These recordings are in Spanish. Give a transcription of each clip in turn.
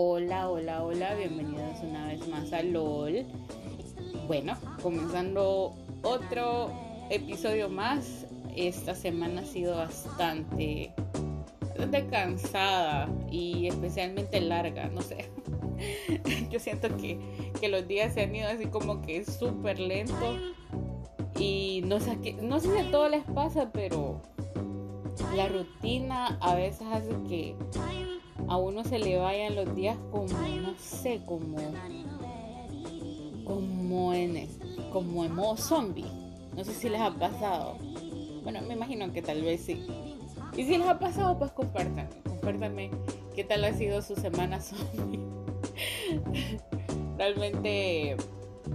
Hola, hola, hola, bienvenidos una vez más a LOL. Bueno, comenzando otro episodio más. Esta semana ha sido bastante, cansada y especialmente larga, no sé. Yo siento que, que los días se han ido así como que súper lento. Y no sé, no sé si a todos les pasa, pero la rutina a veces hace que a uno se le vayan los días como, no sé, como, como en, como en modo zombie. No sé si les ha pasado. Bueno, me imagino que tal vez sí. Y si les ha pasado, pues compártanme. Compártanme qué tal ha sido su semana zombie. Realmente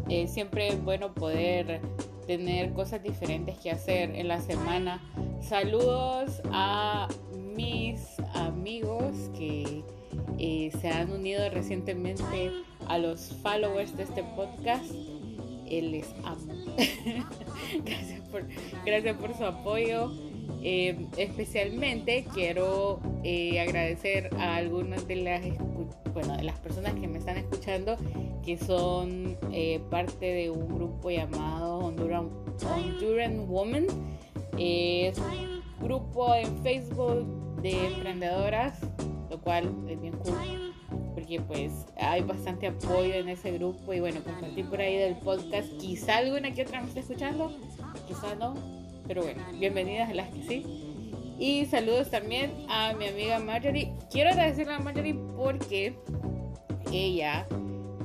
eh, siempre es bueno poder tener cosas diferentes que hacer en la semana. Saludos a amigos que eh, se han unido recientemente a los followers de este podcast. Eh, les amo. gracias, por, gracias por su apoyo. Eh, especialmente quiero agradecer a algunas de las, bueno, de las personas que me están escuchando que son parte de un grupo llamado Honduran, Honduran Woman. es un grupo en Facebook de emprendedoras, lo cual es bien cool, porque pues hay bastante apoyo en ese grupo y bueno, compartir por ahí del podcast, quizá alguna que otra me esté escuchando, quizá no, pero bueno, bienvenidas a las que sí. Y saludos también a mi amiga Marjorie. Quiero agradecerle a Marjorie porque ella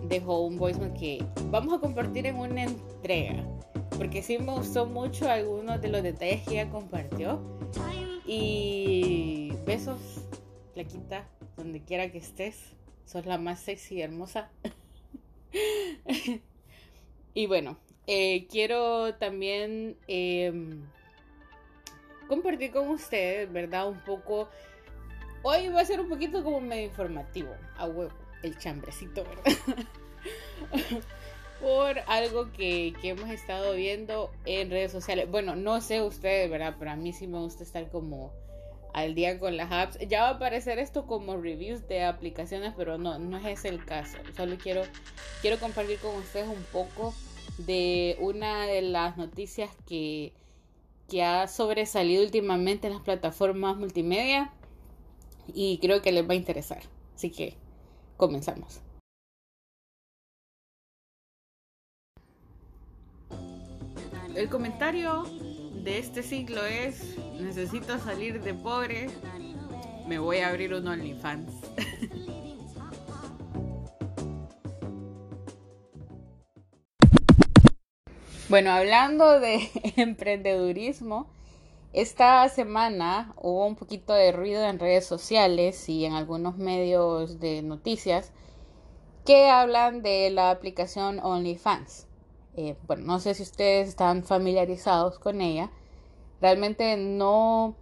dejó un voicemail que vamos a compartir en una entrega. Porque sí me gustó mucho algunos de los detalles que ella compartió. Y besos, Plaquita, donde quiera que estés. Sos la más sexy y hermosa. y bueno, eh, quiero también em, compartir con ustedes, ¿verdad? Un poco. Hoy va a ser un poquito como medio informativo, a huevo, el chambrecito, ¿verdad? por algo que, hemos estado viendo en redes sociales. Bueno, no sé ustedes, ¿verdad? Pero a mí sí me gusta estar como al día con las apps. Ya va a aparecer esto como reviews de aplicaciones, pero no, no es ese el caso. Solo quiero, quiero compartir con ustedes un poco de una de las noticias que, que ha sobresalido últimamente en las plataformas multimedia y creo que les va a interesar. Así que comenzamos. el comentario de este ciclo es, necesito salir de pobre, me voy a abrir un OnlyFans. bueno, hablando de emprendedurismo, esta semana hubo un poquito de ruido en redes sociales y en algunos medios de noticias que hablan de la aplicación OnlyFans. Eh, bueno, no sé si ustedes están familiarizados con ella. Realmente no,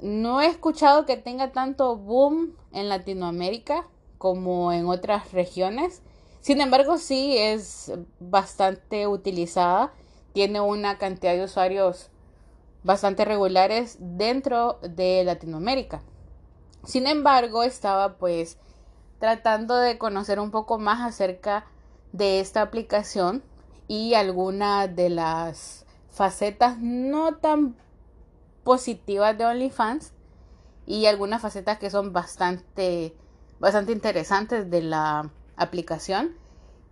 no he escuchado que tenga tanto boom en Latinoamérica como en otras regiones. Sin embargo, sí es bastante utilizada. Tiene una cantidad de usuarios bastante regulares dentro de Latinoamérica. Sin embargo, estaba pues tratando de conocer un poco más acerca de esta aplicación y algunas de las facetas no tan positivas de OnlyFans y algunas facetas que son bastante bastante interesantes de la aplicación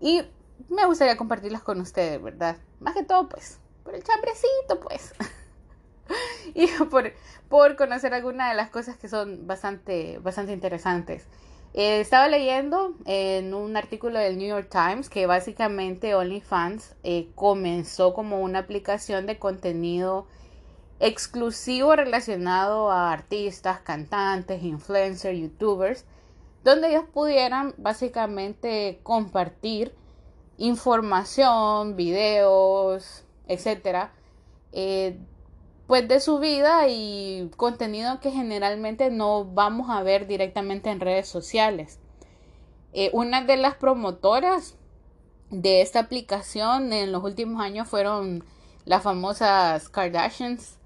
y me gustaría compartirlas con ustedes, ¿verdad? Más que todo pues por el chambrecito pues y por, por conocer algunas de las cosas que son bastante bastante interesantes. Eh, estaba leyendo en un artículo del New York Times que básicamente OnlyFans eh, comenzó como una aplicación de contenido exclusivo relacionado a artistas, cantantes, influencers, youtubers, donde ellos pudieran básicamente compartir información, videos, etcétera, eh, pues de su vida y contenido que generalmente no vamos a ver directamente en redes sociales. Eh, una de las promotoras de esta aplicación en los últimos años fueron las famosas Kardashians,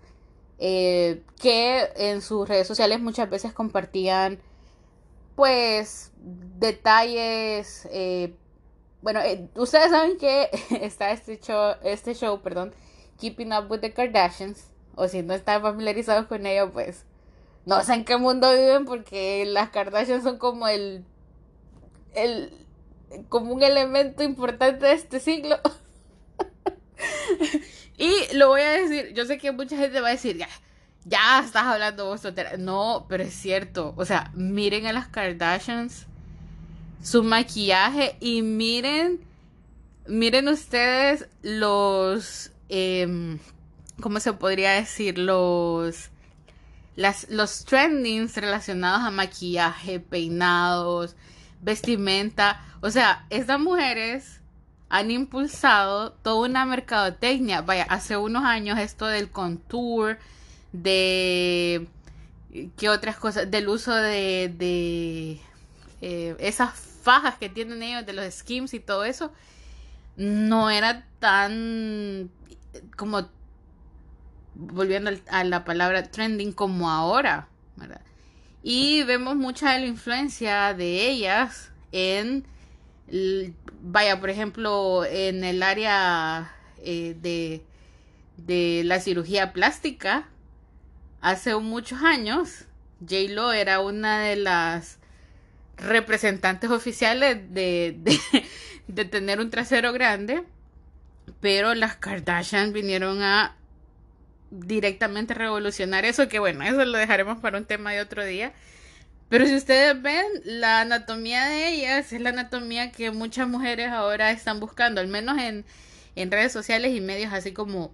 eh, que en sus redes sociales muchas veces compartían pues detalles, eh, bueno, ustedes saben que está este show, este show, perdón, Keeping Up with the Kardashians, o si no están familiarizados con ello, pues no sé en qué mundo viven porque las Kardashians son como el, el, como un elemento importante de este siglo. y lo voy a decir, yo sé que mucha gente va a decir, ya, ya estás hablando vos No, pero es cierto. O sea, miren a las Kardashians, su maquillaje y miren, miren ustedes los, eh, ¿cómo se podría decir? Los, las, los trendings relacionados a maquillaje, peinados, vestimenta. O sea, estas mujeres han impulsado toda una mercadotecnia. Vaya, hace unos años esto del contour, de qué otras cosas, del uso de, de eh, esas fajas que tienen ellos, de los skims y todo eso, no era tan como volviendo a la palabra trending como ahora, ¿verdad? Y vemos mucha de la influencia de ellas en, vaya, por ejemplo, en el área eh, de, de la cirugía plástica, hace muchos años, J-Lo era una de las representantes oficiales de, de, tener un trasero grande, pero las Kardashian vinieron a directamente revolucionar eso, que bueno, eso lo dejaremos para un tema de otro día. Pero si ustedes ven, la anatomía de ellas es la anatomía que muchas mujeres ahora están buscando, al menos en, en redes sociales y medios así como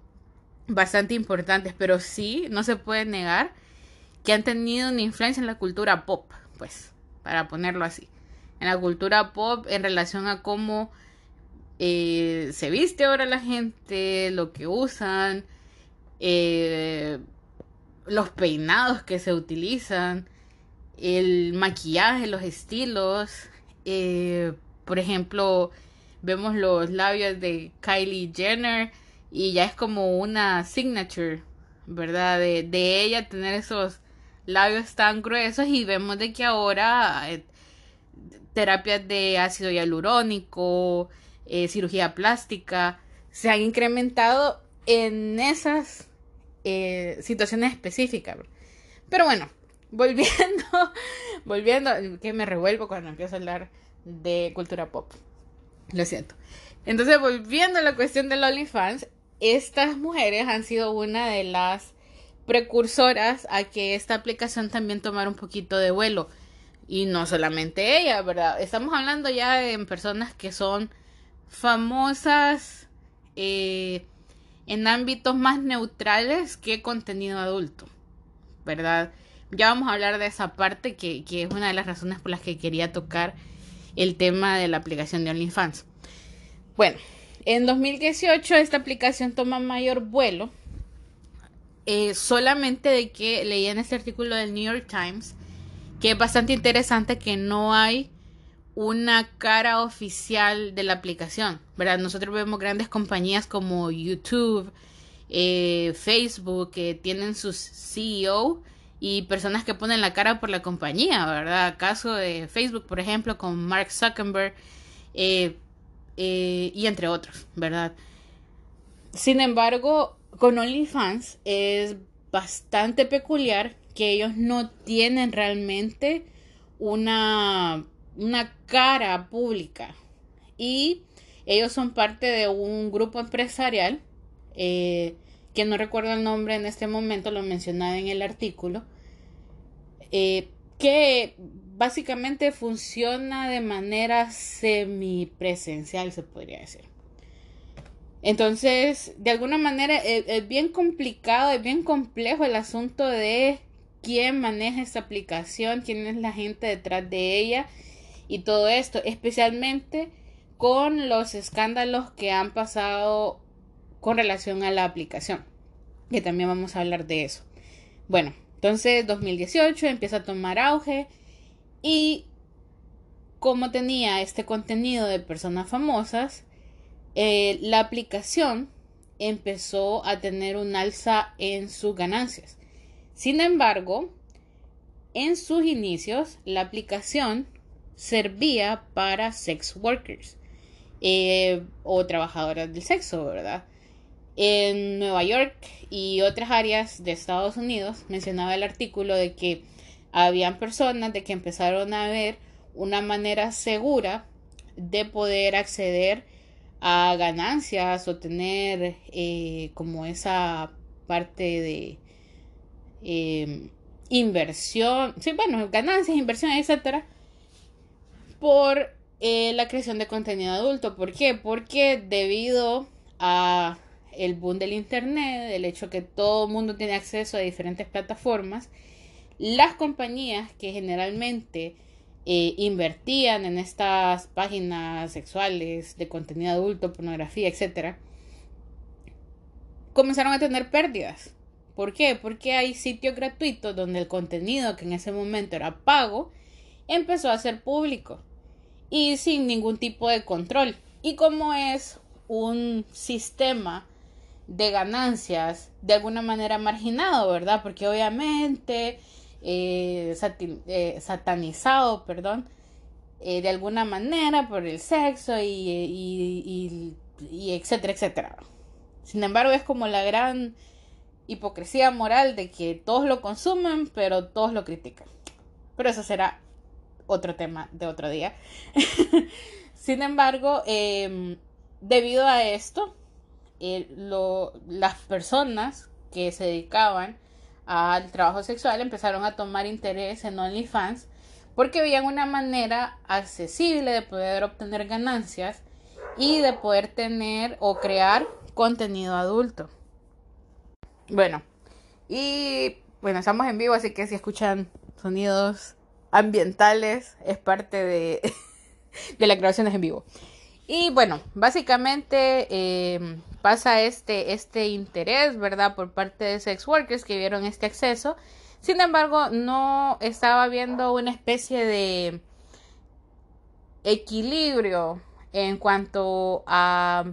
bastante importantes, pero sí, no se puede negar que han tenido una influencia en la cultura pop, pues, para ponerlo así. En la cultura pop en relación a cómo eh, se viste ahora la gente, lo que usan, eh, los peinados que se utilizan, el maquillaje, los estilos. Eh, por ejemplo, vemos los labios de Kylie Jenner y ya es como una signature, ¿verdad? De, de ella tener esos labios tan gruesos y vemos de que ahora eh, terapias de ácido hialurónico, eh, cirugía plástica, se han incrementado en esas eh, situaciones específicas. Pero bueno, volviendo, volviendo, que me revuelvo cuando empiezo a hablar de cultura pop. Lo siento. Entonces, volviendo a la cuestión del OnlyFans, estas mujeres han sido una de las precursoras a que esta aplicación también tomara un poquito de vuelo. Y no solamente ella, ¿verdad? Estamos hablando ya de personas que son famosas eh, en ámbitos más neutrales que contenido adulto, ¿verdad? Ya vamos a hablar de esa parte que, que es una de las razones por las que quería tocar el tema de la aplicación de OnlyFans. Bueno, en 2018 esta aplicación toma mayor vuelo. Eh, solamente de que leí en este artículo del New York Times que es bastante interesante que no hay una cara oficial de la aplicación, ¿verdad? Nosotros vemos grandes compañías como YouTube, eh, Facebook, que tienen sus CEO y personas que ponen la cara por la compañía, ¿verdad? Caso de Facebook, por ejemplo, con Mark Zuckerberg, eh, eh, y entre otros, ¿verdad? Sin embargo, con OnlyFans es bastante peculiar que ellos no tienen realmente una, una cara pública y ellos son parte de un grupo empresarial eh, que no recuerdo el nombre en este momento, lo mencionaba en el artículo, eh, que básicamente funciona de manera semipresencial, se podría decir. Entonces, de alguna manera es, bien complicado, es bien complejo el asunto de quién maneja esta aplicación, quién es la gente detrás de ella y todo esto, especialmente con los escándalos que han pasado con relación a la aplicación, que también vamos a hablar de eso. Bueno, entonces 2018 empieza a tomar auge y como tenía este contenido de personas famosas, eh, la aplicación empezó a tener un alza en sus ganancias. Sin embargo, en sus inicios la aplicación servía para sex workers eh, o trabajadoras del sexo, ¿verdad? En Nueva York y otras áreas de Estados Unidos mencionaba el artículo de que habían personas de que empezaron a ver una manera segura de poder acceder a ganancias o tener eh, como esa parte de eh, inversión, sí, bueno, ganancias, inversión, etcétera, por eh, la creación de contenido adulto. ¿Por qué? Porque debido a el boom del internet, el hecho que todo el mundo tiene acceso a diferentes plataformas, las compañías que generalmente eh, invertían en estas páginas sexuales de contenido adulto, pornografía, etcétera, comenzaron a tener pérdidas. ¿Por qué? Porque hay sitios gratuitos donde el contenido que en ese momento era pago empezó a ser público y sin ningún tipo de control. Y como es un sistema de ganancias de alguna manera marginado, ¿verdad? Porque obviamente eh, eh, satanizado, perdón, eh, de alguna manera por el sexo y, y, y etcétera, etcétera. Sin embargo, es como la gran hipocresía moral de que todos lo consumen, pero todos lo critican. Pero eso será otro tema de otro día. Sin embargo, em, debido a esto, las personas que se dedicaban al trabajo sexual empezaron a tomar interés en OnlyFans porque veían una manera accesible de poder obtener ganancias y de poder tener o crear contenido adulto. Bueno, y bueno, estamos en vivo, así que si escuchan sonidos ambientales, es parte de, de las grabaciones en vivo. Y bueno, básicamente eh, pasa este, este interés, ¿verdad? Por parte de sex workers que vieron este acceso. Sin embargo, no estaba viendo una especie de equilibrio en cuanto a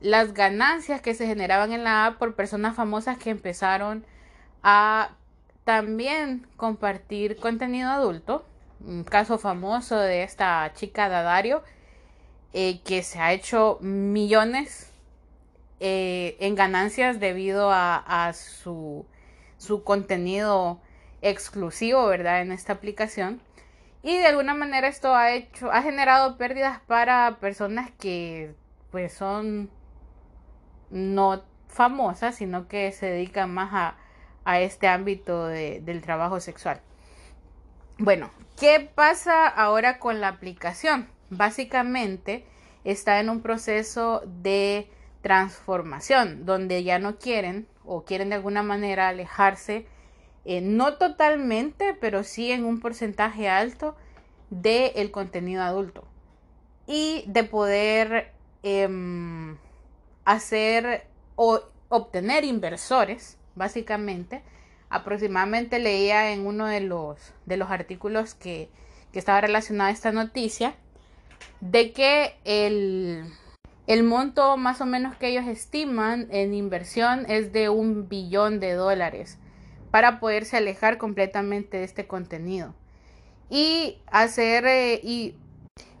las ganancias que se generaban en la app por personas famosas que empezaron a también compartir contenido adulto. Un caso famoso de esta chica Dadario eh, que se ha hecho millones eh, en ganancias debido a, su, su contenido exclusivo, ¿verdad? En esta aplicación. Y de alguna manera esto ha hecho, ha generado pérdidas para personas que pues son no famosa, sino que se dedica más a, este ámbito del trabajo sexual. Bueno, ¿qué pasa ahora con la aplicación? Básicamente está en un proceso de transformación, donde ya no quieren o quieren de alguna manera alejarse, eh, no totalmente, pero sí en un porcentaje alto del contenido adulto y de poder em, hacer o obtener inversores, básicamente. Aproximadamente leía en uno de los, de los artículos que, que estaba relacionada a esta noticia, de que el, el monto más o menos que ellos estiman en inversión es de un billón de dólares para poderse alejar completamente de este contenido y hacer eh, y,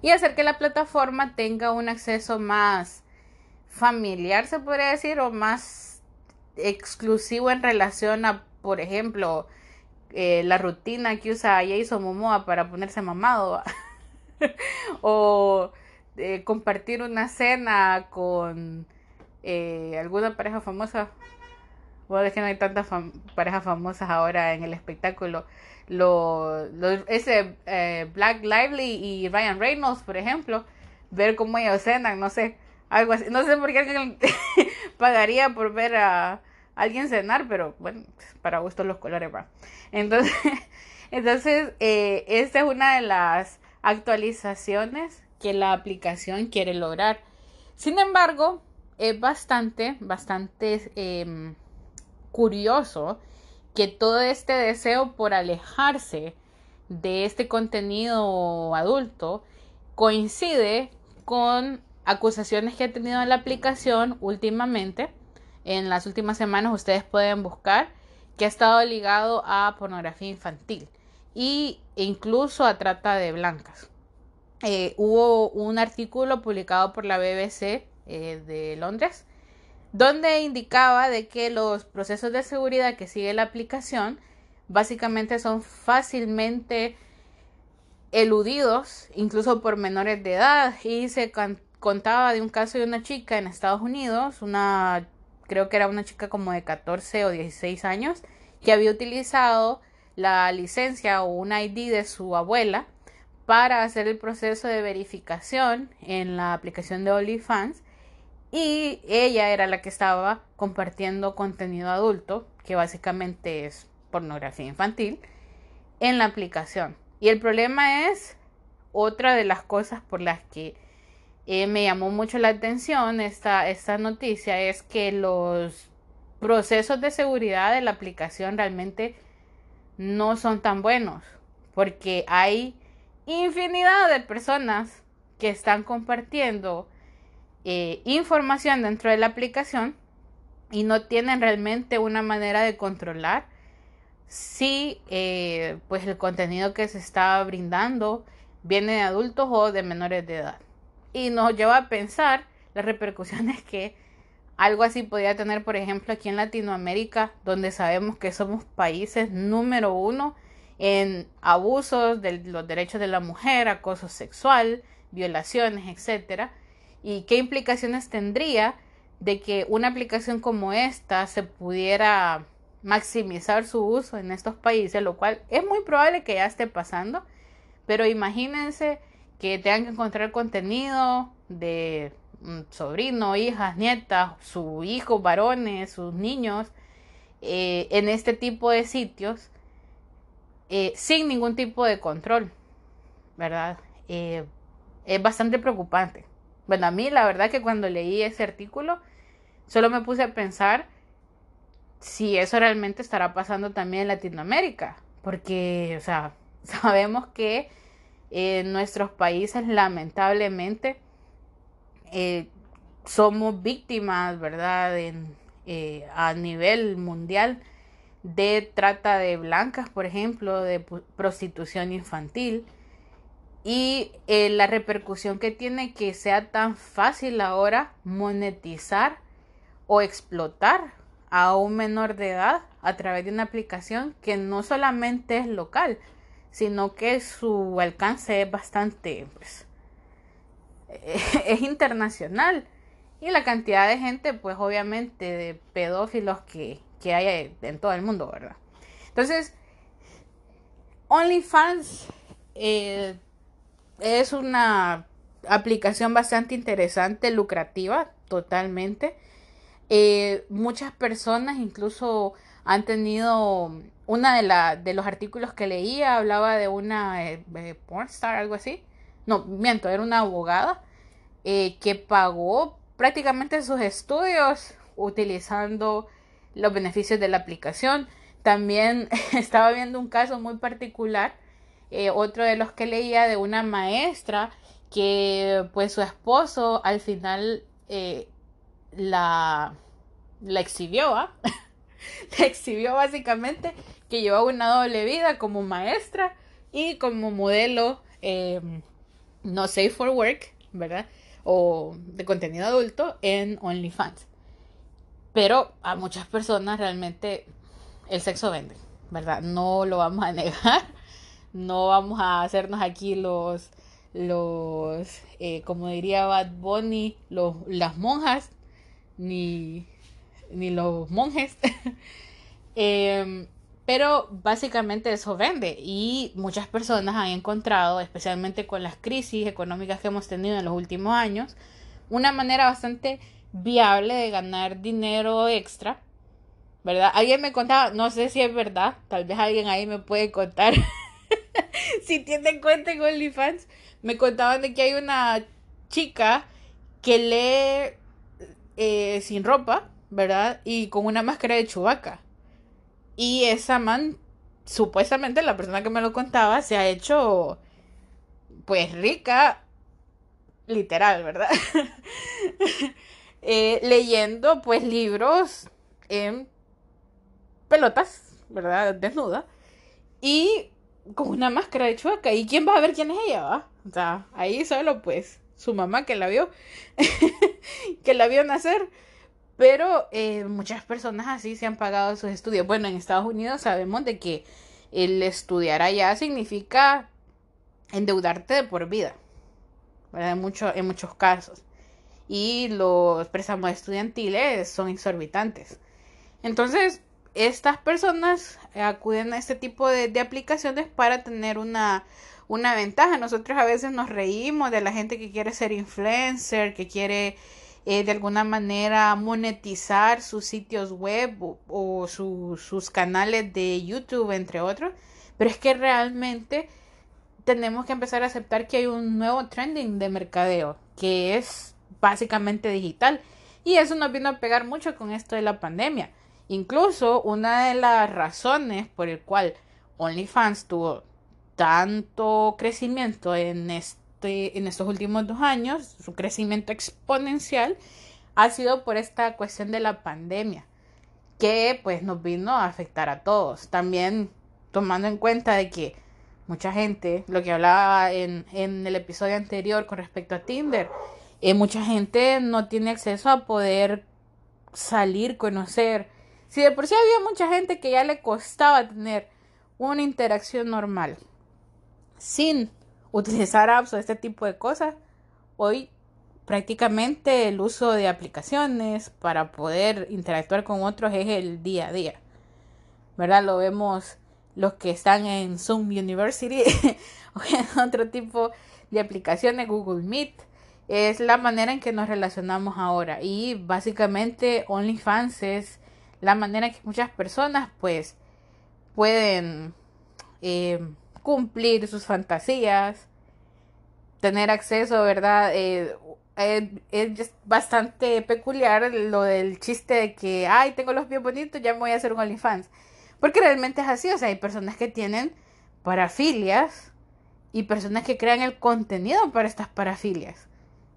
y hacer que la plataforma tenga un acceso más familiar, se podría decir, o más exclusivo en relación a, por ejemplo, eh, la rutina que usa Jason Momoa para ponerse mamado. o eh, compartir una cena con eh, alguna pareja famosa. Bueno, es que no hay tantas parejas famosas ahora en el espectáculo. Lo, ese Black Lively y Ryan Reynolds, por ejemplo, ver cómo ellos cenan, no sé algo así. No sé por qué alguien pagaría por ver a alguien cenar, pero bueno, para gusto los colores, va. Entonces, entonces eh, esta es una de las actualizaciones que la aplicación quiere lograr. Sin embargo, es bastante, bastante em, curioso que todo este deseo por alejarse de este contenido adulto coincide con acusaciones que ha tenido en la aplicación últimamente. En las últimas semanas ustedes pueden buscar que ha estado ligado a pornografía infantil y incluso a trata de blancas. Eh, hubo un artículo publicado por la BBC eh, de Londres donde indicaba de que los procesos de seguridad que sigue la aplicación básicamente son fácilmente eludidos, incluso por menores de edad, y se contaba de un caso de una chica en Estados Unidos, una creo que era una chica como de 14 o 16 años, que había utilizado la licencia o un ID de su abuela para hacer el proceso de verificación en la aplicación de OnlyFans y ella era la que estaba compartiendo contenido adulto, que básicamente es pornografía infantil, en la aplicación. Y el problema es otra de las cosas por las que eh, me llamó mucho la atención esta, esta noticia es que los procesos de seguridad de la aplicación realmente no son tan buenos porque hay infinidad de personas que están compartiendo eh, información dentro de la aplicación y no tienen realmente una manera de controlar si eh, pues el contenido que se está brindando viene de adultos o de menores de edad y nos lleva a pensar las repercusiones que algo así podría tener, por ejemplo, aquí en Latinoamérica, donde sabemos que somos países número uno en abusos de los derechos de la mujer, acoso sexual, violaciones, etcétera, y qué implicaciones tendría de que una aplicación como esta se pudiera maximizar su uso en estos países, lo cual es muy probable que ya esté pasando, pero imagínense que tengan que encontrar contenido de mm, sobrino, hijas, nietas, sus hijos, varones, sus niños, eh, en este tipo de sitios eh, sin ningún tipo de control, ¿verdad? Eh, es bastante preocupante. Bueno, a mí la verdad que cuando leí ese artículo, solo me puse a pensar si eso realmente estará pasando también en Latinoamérica, porque, o sea, sabemos que en nuestros países lamentablemente eh, somos víctimas, ¿verdad? Eh, a nivel mundial de trata de blancas, por ejemplo, de prostitución infantil y eh, la repercusión que tiene que sea tan fácil ahora monetizar o explotar a un menor de edad a través de una aplicación que no solamente es local, sino que su alcance es bastante, pues, es internacional. Y la cantidad de gente, pues obviamente, de pedófilos que, que hay en todo el mundo, ¿verdad? Entonces, OnlyFans eh, es una aplicación bastante interesante, lucrativa, totalmente. Eh, muchas personas incluso han tenido una de, la, de los artículos que leía hablaba de una eh, eh pornstar, algo así. No, miento, era una abogada eh, que pagó prácticamente sus estudios utilizando los beneficios de la aplicación. También estaba viendo un caso muy particular, eh, otro de los que leía de una maestra que pues su esposo al final la, la exhibió, ¿ah? le exhibió básicamente que llevaba una doble vida como maestra y como modelo em, no safe for work, ¿verdad? O de contenido adulto en OnlyFans. Pero a muchas personas realmente el sexo vende, ¿verdad? No lo vamos a negar. No vamos a hacernos aquí los, los, eh, como diría Bad Bunny, los, las monjas, ni ni los monjes. Em, pero básicamente eso vende y muchas personas han encontrado, especialmente con las crisis económicas que hemos tenido en los últimos años, una manera bastante viable de ganar dinero extra. ¿Verdad? Alguien me contaba, no sé si es verdad, tal vez alguien ahí me puede contar si tienen cuenta en OnlyFans. Me contaban de que hay una chica que lee eh, sin ropa ¿verdad? Y con una máscara de chubaca. Y esa man, supuestamente la persona que me lo contaba, se ha hecho pues rica, literal, ¿verdad? Eh, leyendo pues libros en pelotas, ¿verdad? Desnuda. Y con una máscara de chueca. ¿Y quién va a ver quién es ella, va? O sea, ahí solo pues su mamá que la vio, que la vio nacer. Pero eh, muchas personas así se han pagado sus estudios. Bueno, en Estados Unidos sabemos de que el estudiar allá significa endeudarte de por vida, ¿verdad? En, mucho, en muchos casos. Y los préstamos estudiantiles son exorbitantes. Entonces, estas personas acuden a este tipo de, aplicaciones para tener una, una ventaja. Nosotros a veces nos reímos de la gente que quiere ser influencer, que quiere eh, de alguna manera monetizar sus sitios web o, sus canales de YouTube, entre otros. Pero es que realmente tenemos que empezar a aceptar que hay un nuevo trending de mercadeo, que es básicamente digital. Y eso nos vino a pegar mucho con esto de la pandemia. Incluso una de las razones por el cual OnlyFans tuvo tanto crecimiento en, este, en estos últimos dos años, su crecimiento exponencial, ha sido por esta cuestión de la pandemia, que pues nos vino a afectar a todos. También tomando en cuenta de que mucha gente, lo que hablaba en, en el episodio anterior con respecto a Tinder, eh, mucha gente no tiene acceso a poder salir, conocer, si de por sí había mucha gente que ya le costaba tener una interacción normal sin utilizar apps o este tipo de cosas, hoy prácticamente el uso de aplicaciones para poder interactuar con otros es el día a día. ¿Verdad? Lo vemos los que están en Zoom University o en otro tipo de aplicaciones, Google Meet. Es la manera en que nos relacionamos ahora. Y básicamente OnlyFans es la manera que muchas personas pues pueden eh, cumplir sus fantasías, tener acceso, ¿verdad? Eh, es bastante peculiar lo del chiste de que, ay, tengo los pies bonitos, ya me voy a hacer un OnlyFans. Porque realmente es así, o sea, hay personas que tienen parafilias y personas que crean el contenido para estas parafilias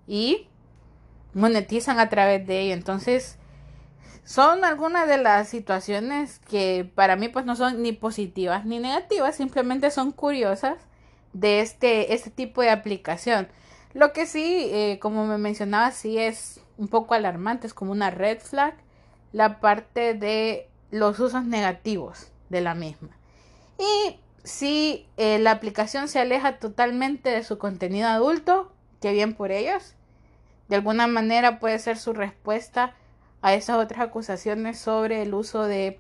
y monetizan a través de ello. Entonces, son algunas de las situaciones que para mí pues no son ni positivas ni negativas, simplemente son curiosas de este, este tipo de aplicación. Lo que sí, eh, como me mencionaba, sí es un poco alarmante, es como una red flag la parte de los usos negativos de la misma. Y si eh, la aplicación se aleja totalmente de su contenido adulto, que bien por ellos. De alguna manera puede ser su respuesta a esas otras acusaciones sobre el uso de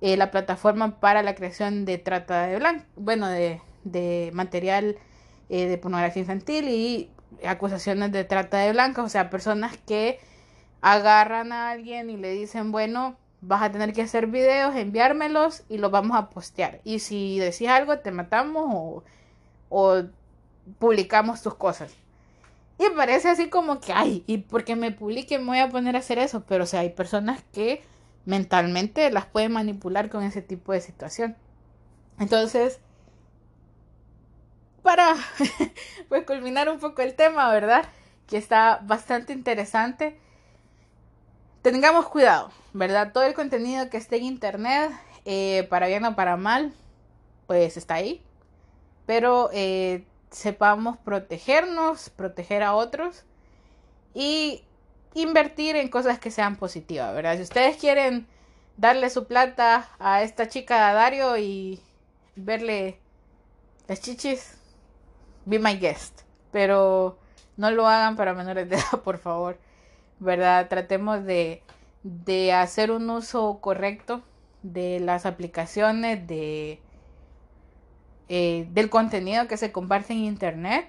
eh, la plataforma para la creación de trata de blanco, bueno, de, de material eh, de pornografía infantil y acusaciones de trata de blancas, o sea, personas que agarran a alguien y le dicen, bueno, vas a tener que hacer videos, enviármelos y los vamos a postear. Y si decís algo, te matamos o, o publicamos tus cosas. Y parece así como que, ay, y porque me publique me voy a poner a hacer eso. Pero o sea, hay personas que mentalmente las pueden manipular con ese tipo de situación. Entonces, para pues culminar un poco el tema, ¿verdad? Que está bastante interesante. Tengamos cuidado, ¿verdad? Todo el contenido que esté en internet, eh, para bien o para mal, pues está ahí. Pero eh, sepamos protegernos, proteger a otros y invertir en cosas que sean positivas, ¿verdad? Si ustedes quieren darle su plata a esta chica de Dario y verle las chichis, be my guest. Pero no lo hagan para menores de edad, por favor. ¿Verdad? Tratemos de, de hacer un uso correcto de las aplicaciones, de eh, del contenido que se comparte en internet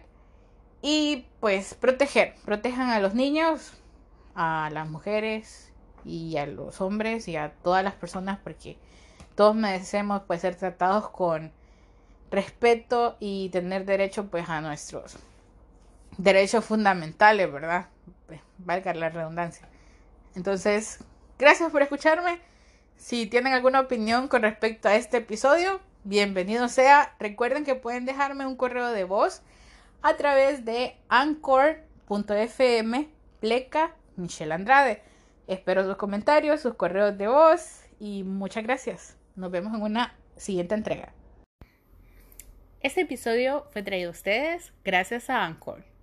y pues proteger, protejan a los niños, a las mujeres y a los hombres y a todas las personas porque todos merecemos pues ser tratados con respeto y tener derecho pues a nuestros derechos fundamentales, ¿verdad? Pues, valga la redundancia. Entonces, gracias por escucharme. Si tienen alguna opinión con respecto a este episodio, bienvenido sea. Recuerden que pueden dejarme un correo de voz a través de anchor.fm pleca Michelle Andrade. Espero sus comentarios, sus correos de voz y muchas gracias. Nos vemos en una siguiente entrega. Este episodio fue traído a ustedes gracias a Anchor.